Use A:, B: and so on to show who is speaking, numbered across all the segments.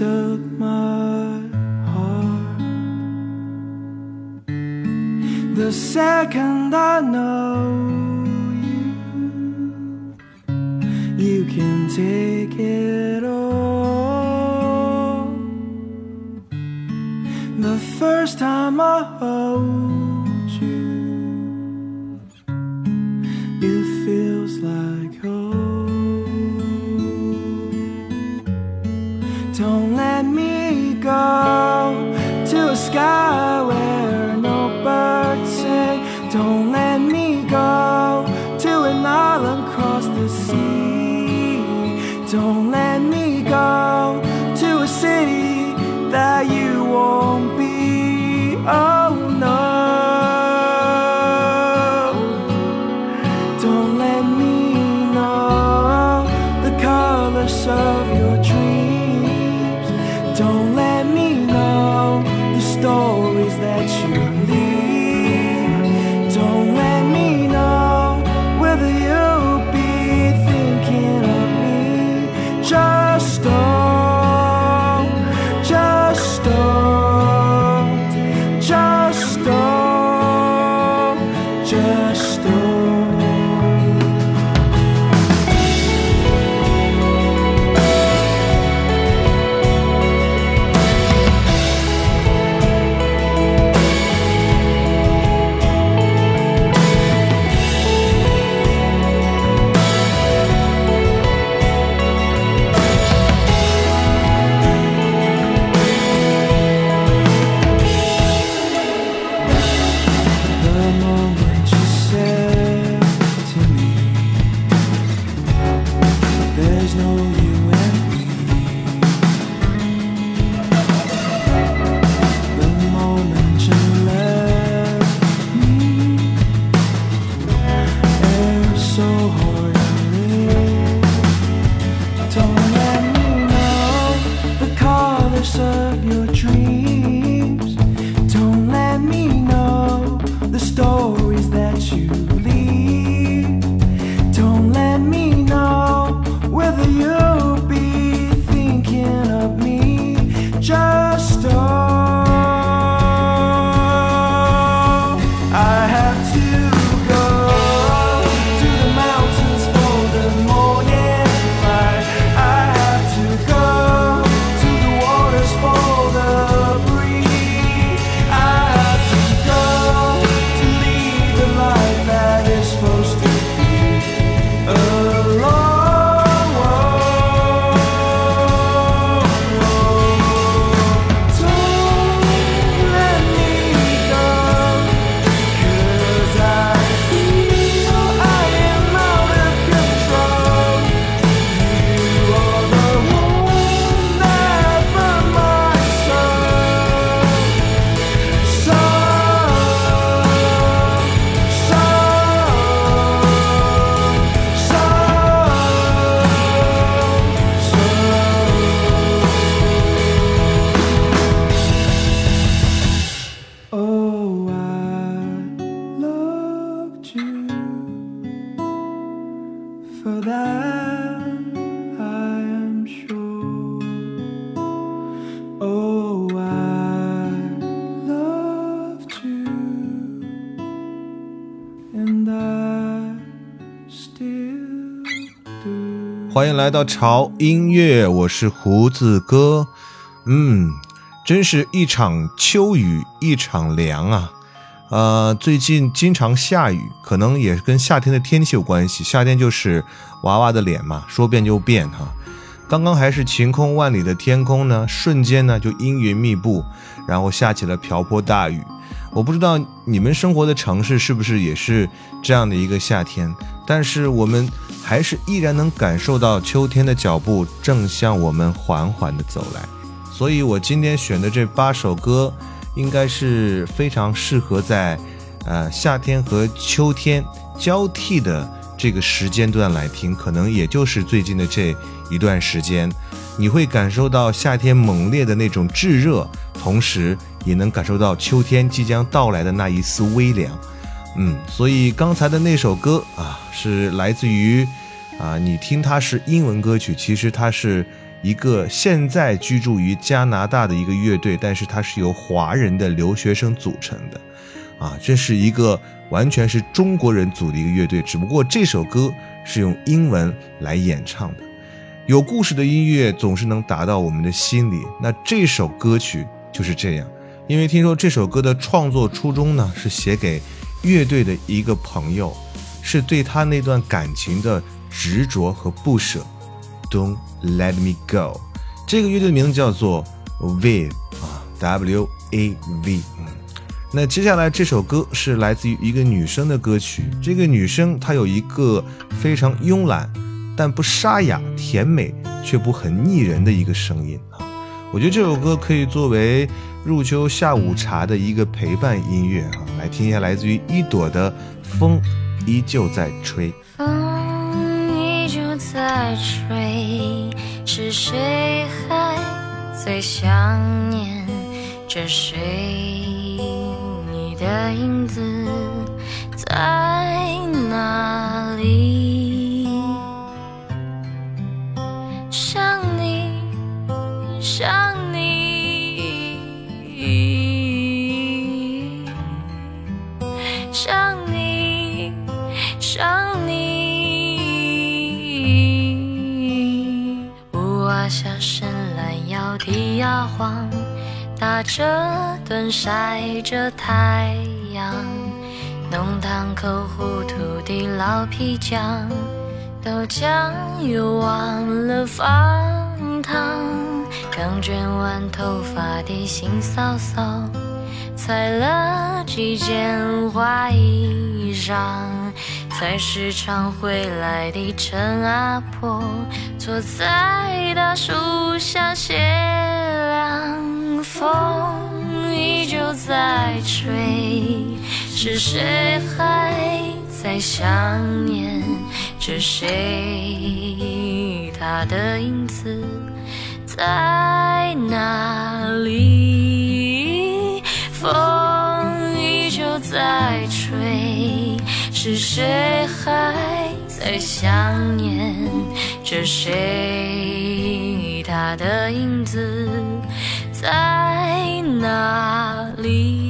A: Took my heart. The second I know. you You can take to
B: 欢迎来到潮音乐，我是胡子哥。嗯，真是一场秋雨一场凉啊！呃，最近经常下雨，可能也跟夏天的天气有关系。夏天就是娃娃的脸嘛，说变就变哈。刚刚还是晴空万里的天空呢，瞬间呢就阴云密布，然后下起了瓢泼大雨。我不知道你们生活的城市是不是也是这样的一个夏天，但是我们还是依然能感受到秋天的脚步正向我们缓缓的走来。所以我今天选的这八首歌，应该是非常适合在，呃夏天和秋天交替的这个时间段来听，可能也就是最近的这一段时间，你会感受到夏天猛烈的那种炙热，同时。也能感受到秋天即将到来的那一丝微凉，嗯，所以刚才的那首歌啊，是来自于啊，你听它是英文歌曲，其实它是一个现在居住于加拿大的一个乐队，但是它是由华人的留学生组成的，啊，这是一个完全是中国人组的一个乐队，只不过这首歌是用英文来演唱的。有故事的音乐总是能达到我们的心里，那这首歌曲就是这样。因为听说这首歌的创作初衷呢，是写给乐队的一个朋友，是对他那段感情的执着和不舍。Don't let me go。这个乐队的名字叫做 Wave 啊，W A V。嗯，那接下来这首歌是来自于一个女生的歌曲。这个女生她有一个非常慵懒，但不沙哑、甜美却不很腻人的一个声音啊。我觉得这首歌可以作为。入秋下午茶的一个陪伴音乐啊，来听一下来自于一朵的风依旧在吹。
C: 风依旧在吹，是谁还在想念着谁？你的影子在哪里？摇晃，打着盹，晒着太阳，弄堂口糊涂的老皮匠，豆浆又忘了放糖。刚卷完头发的新嫂嫂，裁了几件花衣裳。在市场回来的陈阿婆，坐在大树下歇凉。风依旧在吹，是谁还在想念着谁？他的影子在哪里？风依旧在吹。是谁还在想念着谁？他的影子在哪里？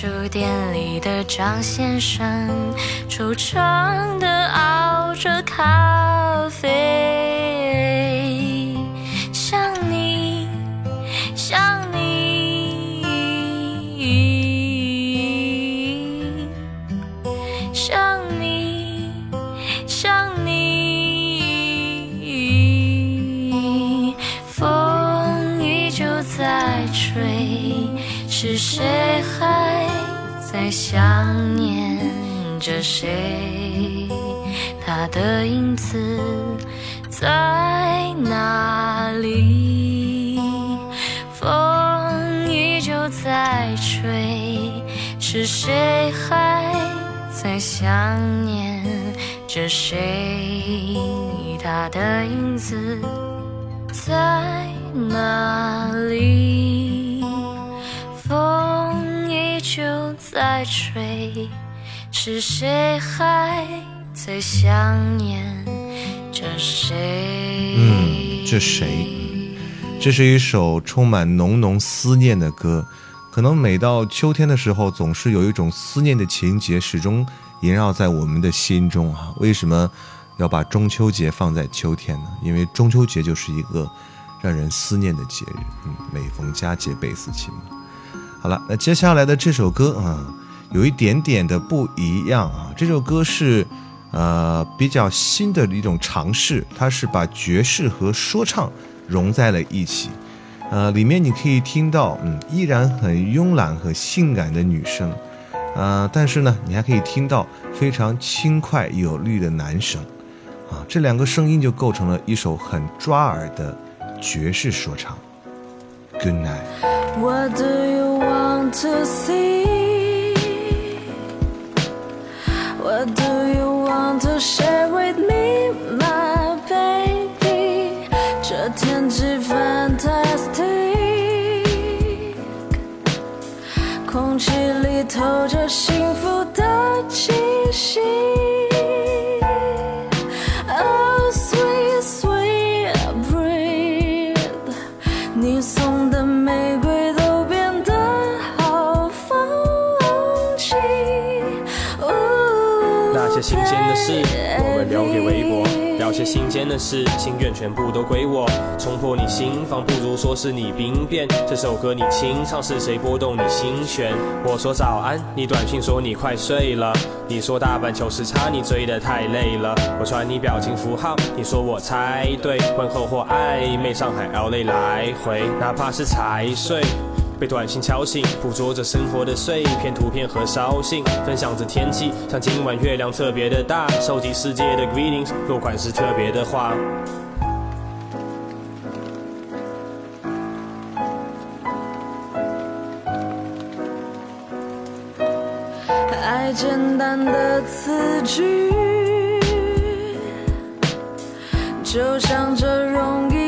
C: 书店里的张先生，出场是谁还在想念着谁？他的影子在哪里？风依旧在吹，是谁还在想念着谁？
B: 嗯，这谁？这是一首充满浓浓思念的歌，可能每到秋天的时候，总是有一种思念的情节始终萦绕在我们的心中啊。为什么要把中秋节放在秋天呢？因为中秋节就是一个让人思念的节日。嗯，每逢佳节倍思亲嘛。好了，那接下来的这首歌啊，有一点点的不一样啊。这首歌是呃比较新的一种尝试，它是把爵士和说唱。融在了一起，呃，里面你可以听到，嗯，依然很慵懒和性感的女声，呃，但是呢，你还可以听到非常轻快有力的男声，啊，这两个声音就构成了一首很抓耳的爵士说唱。Good night。
D: What do you want to see? What do you want to share with me, my baby? 这天气透着幸福的气息。心间的
E: 事，心愿全部都归我。冲破你心房，不如说是你兵变。这首歌你清唱，是谁拨动你心弦？我说早安，你短信说你快睡了。你说大半球时差，你追得太累了。我传你表情符号，你说我猜对。问候或暧昧，上海 LA 来回，哪怕是才睡。被短信敲醒，捕捉着生活的碎片图片和烧信，分享着天气，像今晚月亮特别的大，收集世界的 greetings，落款是特别的话。
D: 爱简单的词句，就像这容易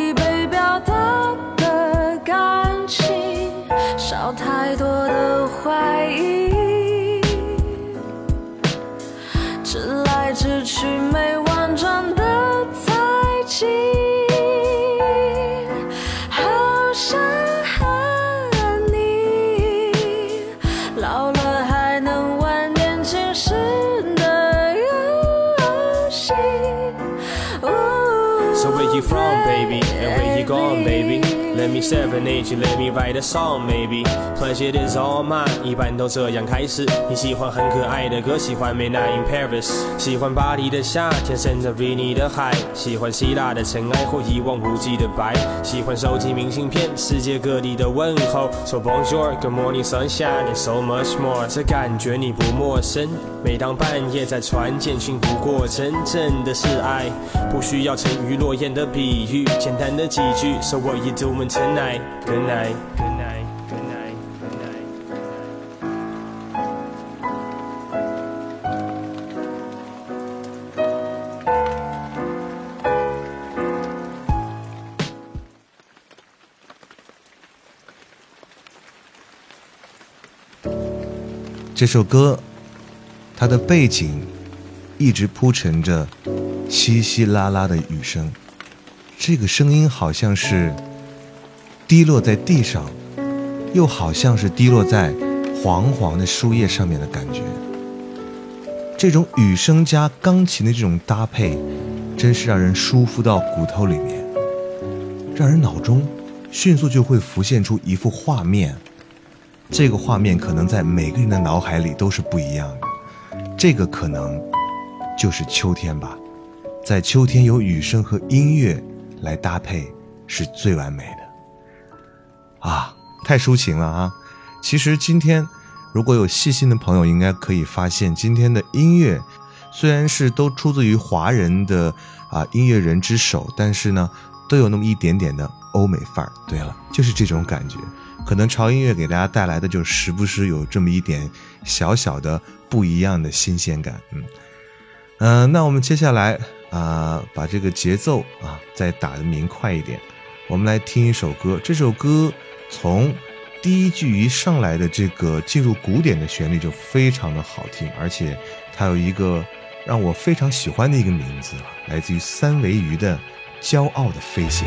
E: Let me serenade you, let me write a song, maybe. Pleasure is all mine，一般都这样开始。你喜欢很可爱的歌，喜欢 Midnight in Paris，喜欢巴黎的夏天，甚至 v i n i 的海，喜欢希腊的尘埃或一望无际的白，喜欢收集明信片，世界各地的问候。So bonjour, good morning, sunshine, and so much more。这感觉你不陌生。每当半夜在传简讯，不过真正的是爱，不需要沉鱼落雁的比喻，简单的几句。So what you doing tonight? Good night. Good night. Good night. Good night.
B: 这首歌，它的背景一直铺陈着稀稀拉拉的雨声，这个声音好像是滴落在地上，又好像是滴落在黄黄的树叶上面的感觉。这种雨声加钢琴的这种搭配，真是让人舒服到骨头里面，让人脑中迅速就会浮现出一幅画面。这个画面可能在每个人的脑海里都是不一样的，这个可能就是秋天吧，在秋天有雨声和音乐来搭配是最完美的。啊，太抒情了啊！其实今天如果有细心的朋友，应该可以发现今天的音乐虽然是都出自于华人的啊音乐人之手，但是呢，都有那么一点点的
F: 欧美范儿。对了，就是这种感觉。可能潮音乐给大家带来的就时不时有这么一点小小的不一样的新鲜感。嗯，嗯，那我们接下来啊，把这个节奏啊再打得明快一点。我们来听一首歌，这首歌从第一句一上来的这个进入古典的旋律就非常的好听，而且它有一个让我非常喜欢的一个名字，来自于三维鱼的《骄傲的飞行》。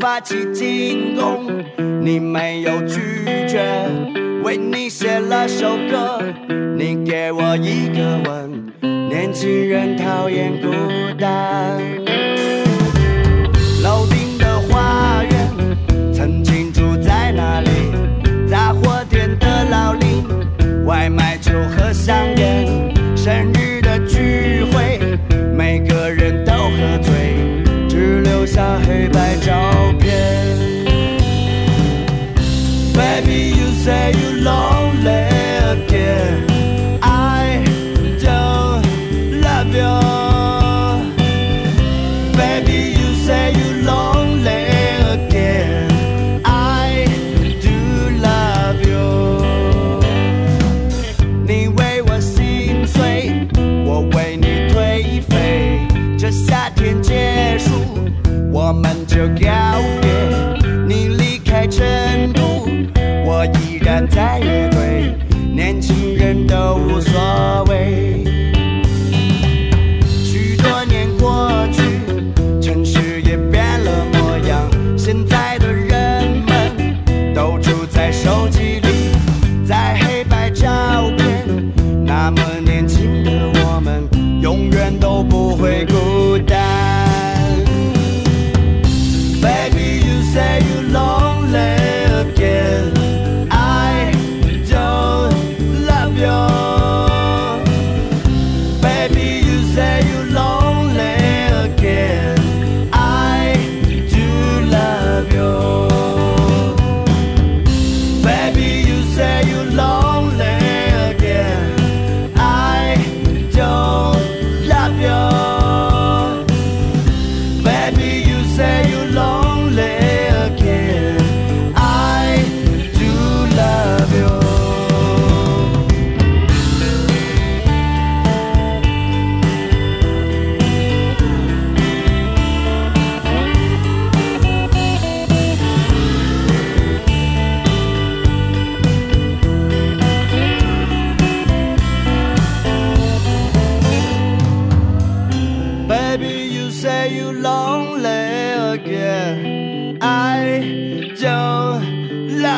G: 发起进攻，你没有拒绝，为你写了首歌，你给我一个吻。年轻人讨厌孤单。楼顶的花园，曾经住在那里？杂货店的老林，外卖酒和香烟，生日的聚会，每个人都喝醉，只留下黑白照。again. Baby, you say you love. 站在乐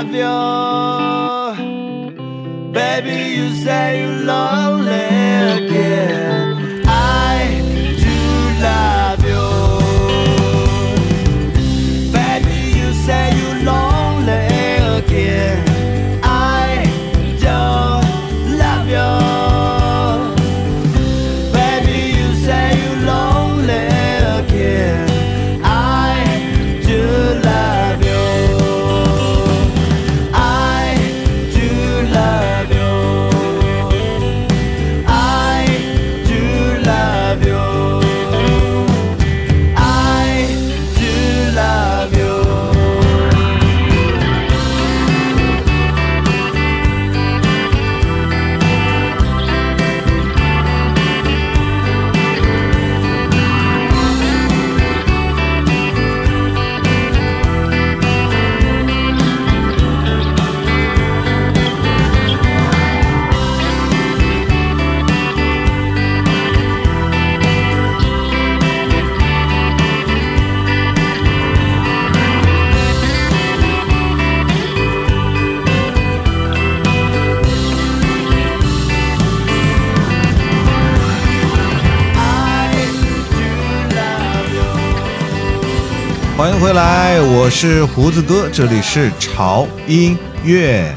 G: you. Baby, you say you're lonely again.
B: 欢迎回来，我是胡子哥，这里是潮音乐。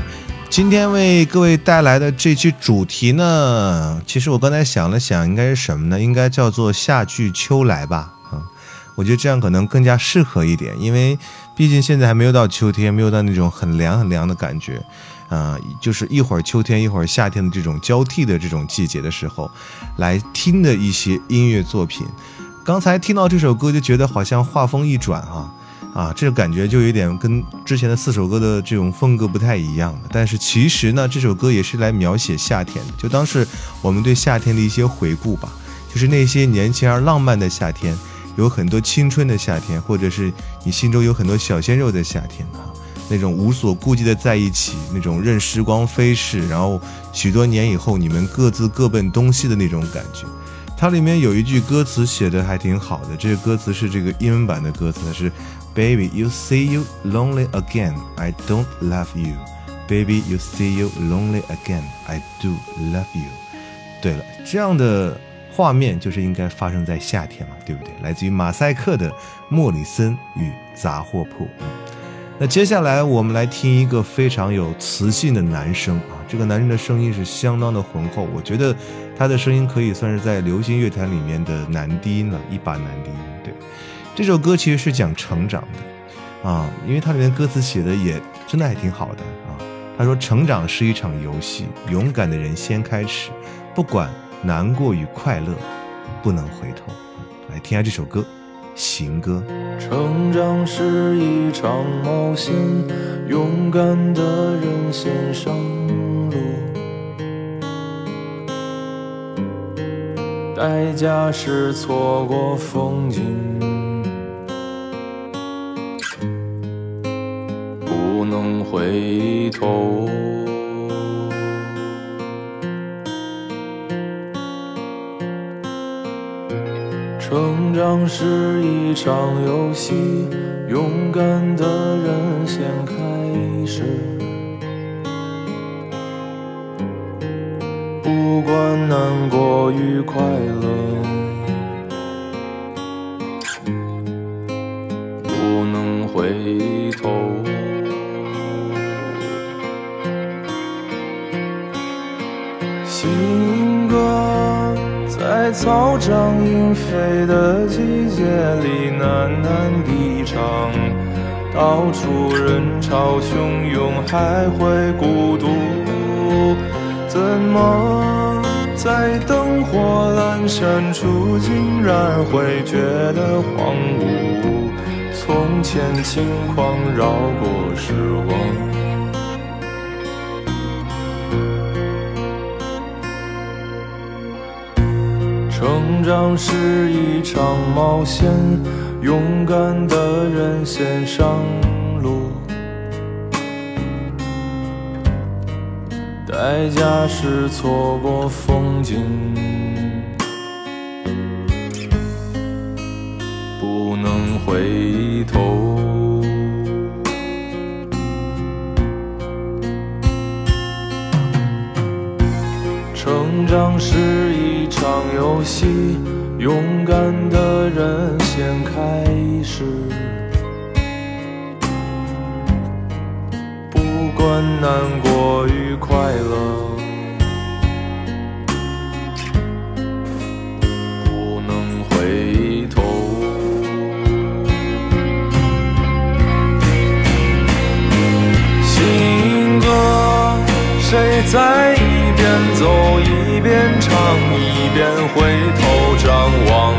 B: 今天为各位带来的这期主题呢，其实我刚才想了想，应该是什么呢？应该叫做夏去秋来吧。啊，我觉得这样可能更加适合一点，因为毕竟现在还没有到秋天，没有到那种很凉很凉的感觉，啊、就是一会儿秋天一会儿夏天的这种交替的这种季节的时候，来听的一些音乐作品。刚才听到这首歌就觉得好像画风一转哈、啊，这个感觉就有点跟之前的四首歌的这种风格不太一样了。但是其实呢，这首歌也是来描写夏天的，就当是我们对夏天的一些回顾吧，就是那些年轻而浪漫的夏天，有很多青春的夏天，或者是你心中有很多小鲜肉的夏天啊，那种无所顾忌的在一起，那种任时光飞逝，然后许多年以后你们各自各奔东西的那种感觉。它里面有一句歌词写的还挺好的，这个歌词是这个英文版的歌词，是 Baby, you see you lonely again, I don't love you. Baby, you see you lonely again, I do love you. 对了，这样的画面就是应该发生在夏天嘛，对不对？来自于马赛克的《莫里森与杂货铺》。那接下来我们来听一个非常有磁性的男声啊，这个男人的声音是相当的浑厚，我觉得他的声音可以算是在流行乐坛里面的男低音了，一把男低音。对，这首歌其实是讲成长的啊，因为它里面歌词写的也真的还挺好的啊。他说：“成长是一场游戏，勇敢的人先开始，不管难过与快乐，不能回头。”来听下这首歌，《行歌》。
F: 成长是一场冒险，勇敢的人先上路代价是错过风景，不能回头。成长是一场游戏，勇敢的过与快乐，不能回头。新歌在草长莺飞的季节里喃喃地唱，到处人潮汹涌，还会孤独。怎么在火阑珊处，竟然会觉得荒芜？从前轻狂绕过时光。成长是一场冒险，勇敢的人先上代价是错过风景，不能回头。成长是一场游戏，勇敢的人先开始。管难过与快乐，不能回头。新歌，谁在一边走一边唱，一边回头张望？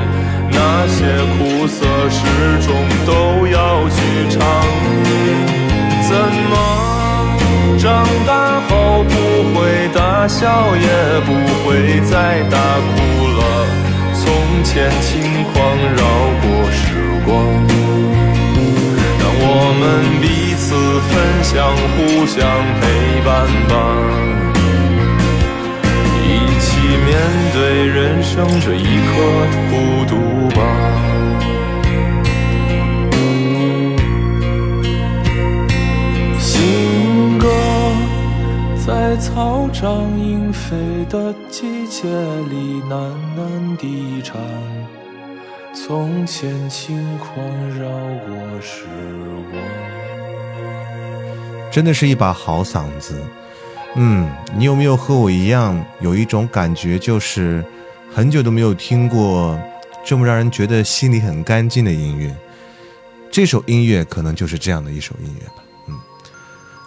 F: 那些苦涩始终都要去尝。怎长大后不会大笑，也不会再大哭了？从前轻狂绕过时光。让我们彼此分享，互相陪伴吧，一起面对人生这一刻孤独吧。在草长莺飞的季节里喃喃地唱。从前轻狂绕过时光。
B: 真的是一把好嗓子。嗯，你有没有和我一样有一种感觉，就是很久都没有听过这么让人觉得心里很干净的音乐。这首音乐可能就是这样的一首音乐吧。嗯，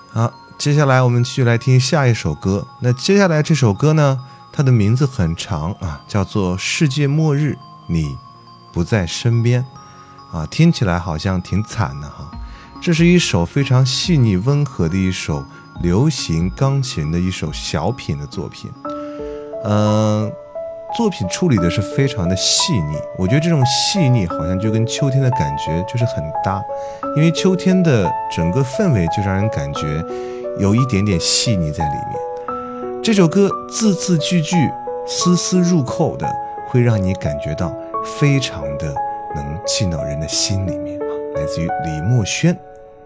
B: 好，接下来我们继续来听下一首歌。那接下来这首歌呢，它的名字很长啊，叫做《世界末日，你不在身边》啊，听起来好像挺惨的哈。这是一首非常细腻温和的一首流行钢琴的一首小品的作品，嗯。作品处理的是非常的细腻，我觉得这种细腻好像就跟秋天的感觉就是很搭，因为秋天的整个氛围就让人感觉有一点点细腻在里面。这首歌字字句句丝丝入扣的，会让你感觉到非常的能进到人的心里面啊！来自于李墨轩，《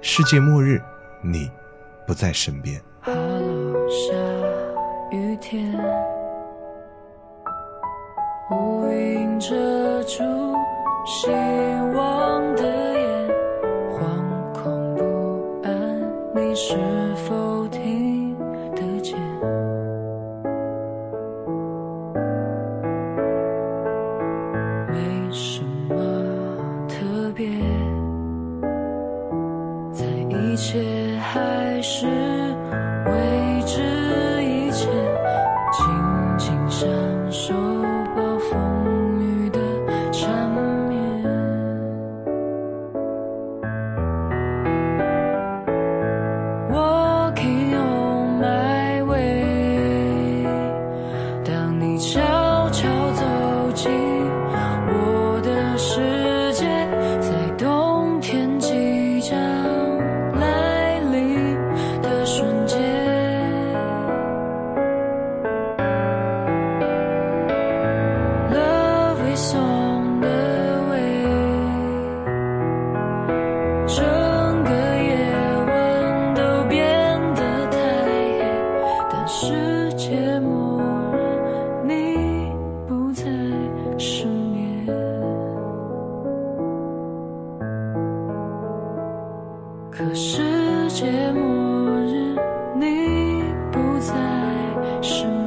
B: 世界末日，你不在身边》。
D: 下雨天。乌云遮住希望的可世界末日你不在身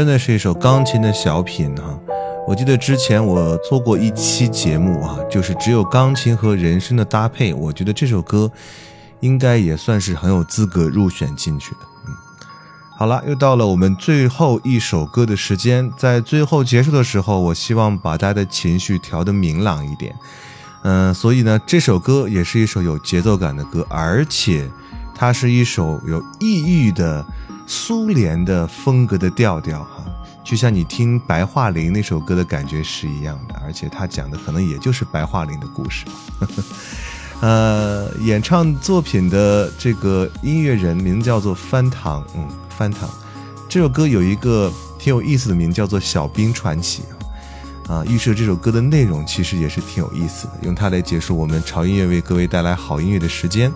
B: 真的是一首钢琴的小品哈、我记得之前我做过一期节目啊，就是只有钢琴和人声的搭配，我觉得这首歌应该也算是很有资格入选进去的。嗯，好了，又到了我们最后一首歌的时间，在最后结束的时候，我希望把大家的情绪调得明朗一点。嗯，所以呢，这首歌也是一首有节奏感的歌，而且它是一首有异域的苏联的风格的调调哈，就像你听白桦林那首歌的感觉是一样的，而且他讲的可能也就是白桦林的故事。呃，演唱作品的这个音乐人名叫做翻糖，嗯，翻糖。这首歌有一个挺有意思的名，叫做《小兵传奇》啊。啊，预设这首歌的内容其实也是挺有意思的，用它来结束我们潮音乐为各位带来好音乐的时间。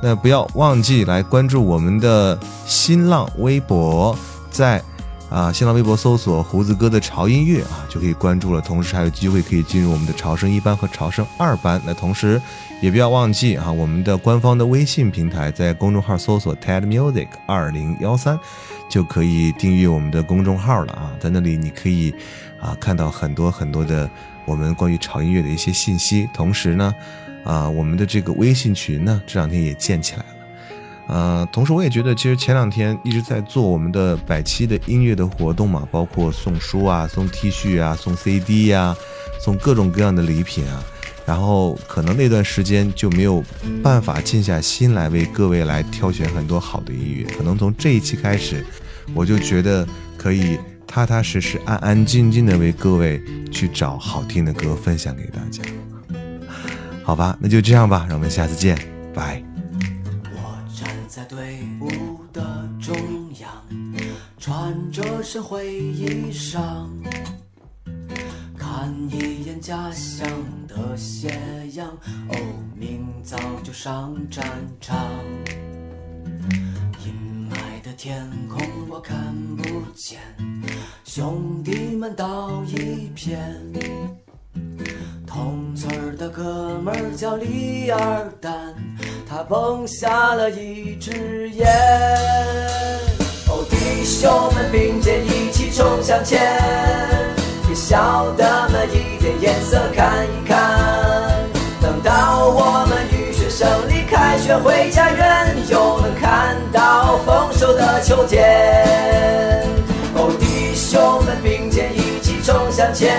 B: 那不要忘记来关注我们的新浪微博，在啊新浪微博搜索“胡子哥的潮音乐”啊就可以关注了，同时还有机会可以进入我们的潮声一班和潮声二班。那同时也不要忘记啊我们的官方的微信平台，在公众号搜索 “TED Music 二零幺三”，就可以订阅我们的公众号了啊，在那里你可以。啊，看到很多很多的我们关于潮音乐的一些信息，同时呢，啊，我们的这个微信群呢，这两天也建起来了。呃，同时我也觉得，其实前两天一直在做我们的百期的音乐的活动嘛，包括送书啊、送 T 恤啊、送 CD 呀、送各种各样的礼品啊。然后可能那段时间就没有办法静下心来为各位来挑选很多好的音乐。可能从这一期开始，我就觉得可以。踏踏实实、安安静静的为各位去找好听的歌分享给大家，好吧？那就这样吧，让我们下次见，拜。
H: 我站在队伍的中央，穿着身灰衣裳，看一眼家乡的斜阳，哦，明早就上战场。阴霾的天空我看不见，兄弟们倒一片。同村的哥们儿叫李二蛋，他崩下了一支烟。哦，弟兄们并肩一起冲向前，给小的们一点颜色看一看。等到我们雨雪胜利，开学回家园，又能看到丰收的秋天。哦，弟兄们并肩一起冲向前，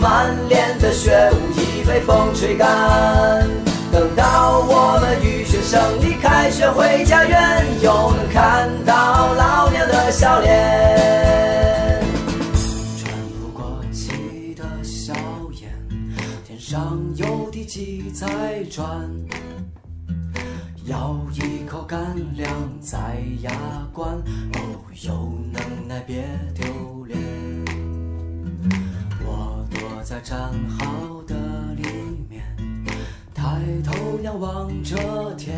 H: 满脸的血雾已被风吹干。等到我们雨雪胜利，开学回家园，又能看到老娘的笑脸。喘不过气的硝烟，天上有地鸡在转。咬一口干粮在牙关，哦，有能耐别丢我在战壕的里面，抬头仰望着天，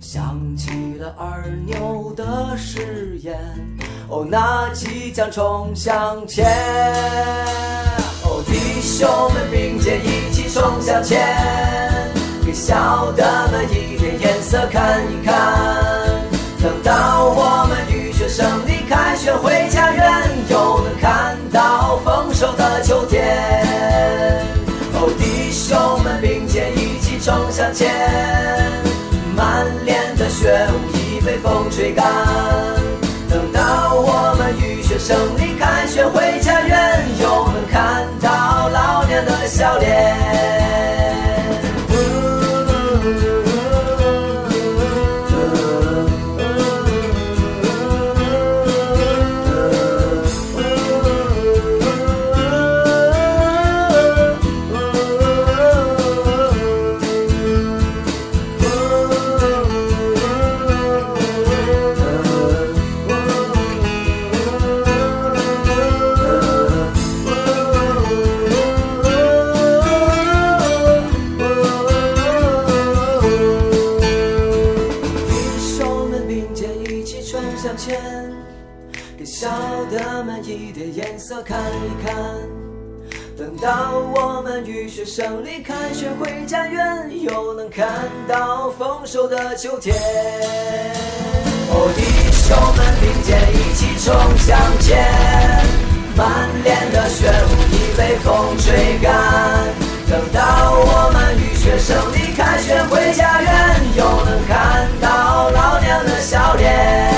H: 想起了二牛的誓言，哦，那即将冲向前。哦，弟兄们并肩一起冲向前。给小的们一点颜色看一看，等到我们雨雪胜利，开学回家园，秋天。哦，弟兄们并肩一起冲向前，满脸的血雾已被风吹干。等到我们雨雪胜利，凯旋回家园，又能看到老娘的笑脸。等到我们雨雪胜利，凯旋回家园，又能看到丰收的秋天。哦，弟兄们并肩一起冲向前，满脸的血雾已被风吹干。等到我们雨雪胜利，凯旋回家园，又能看到老娘的笑脸。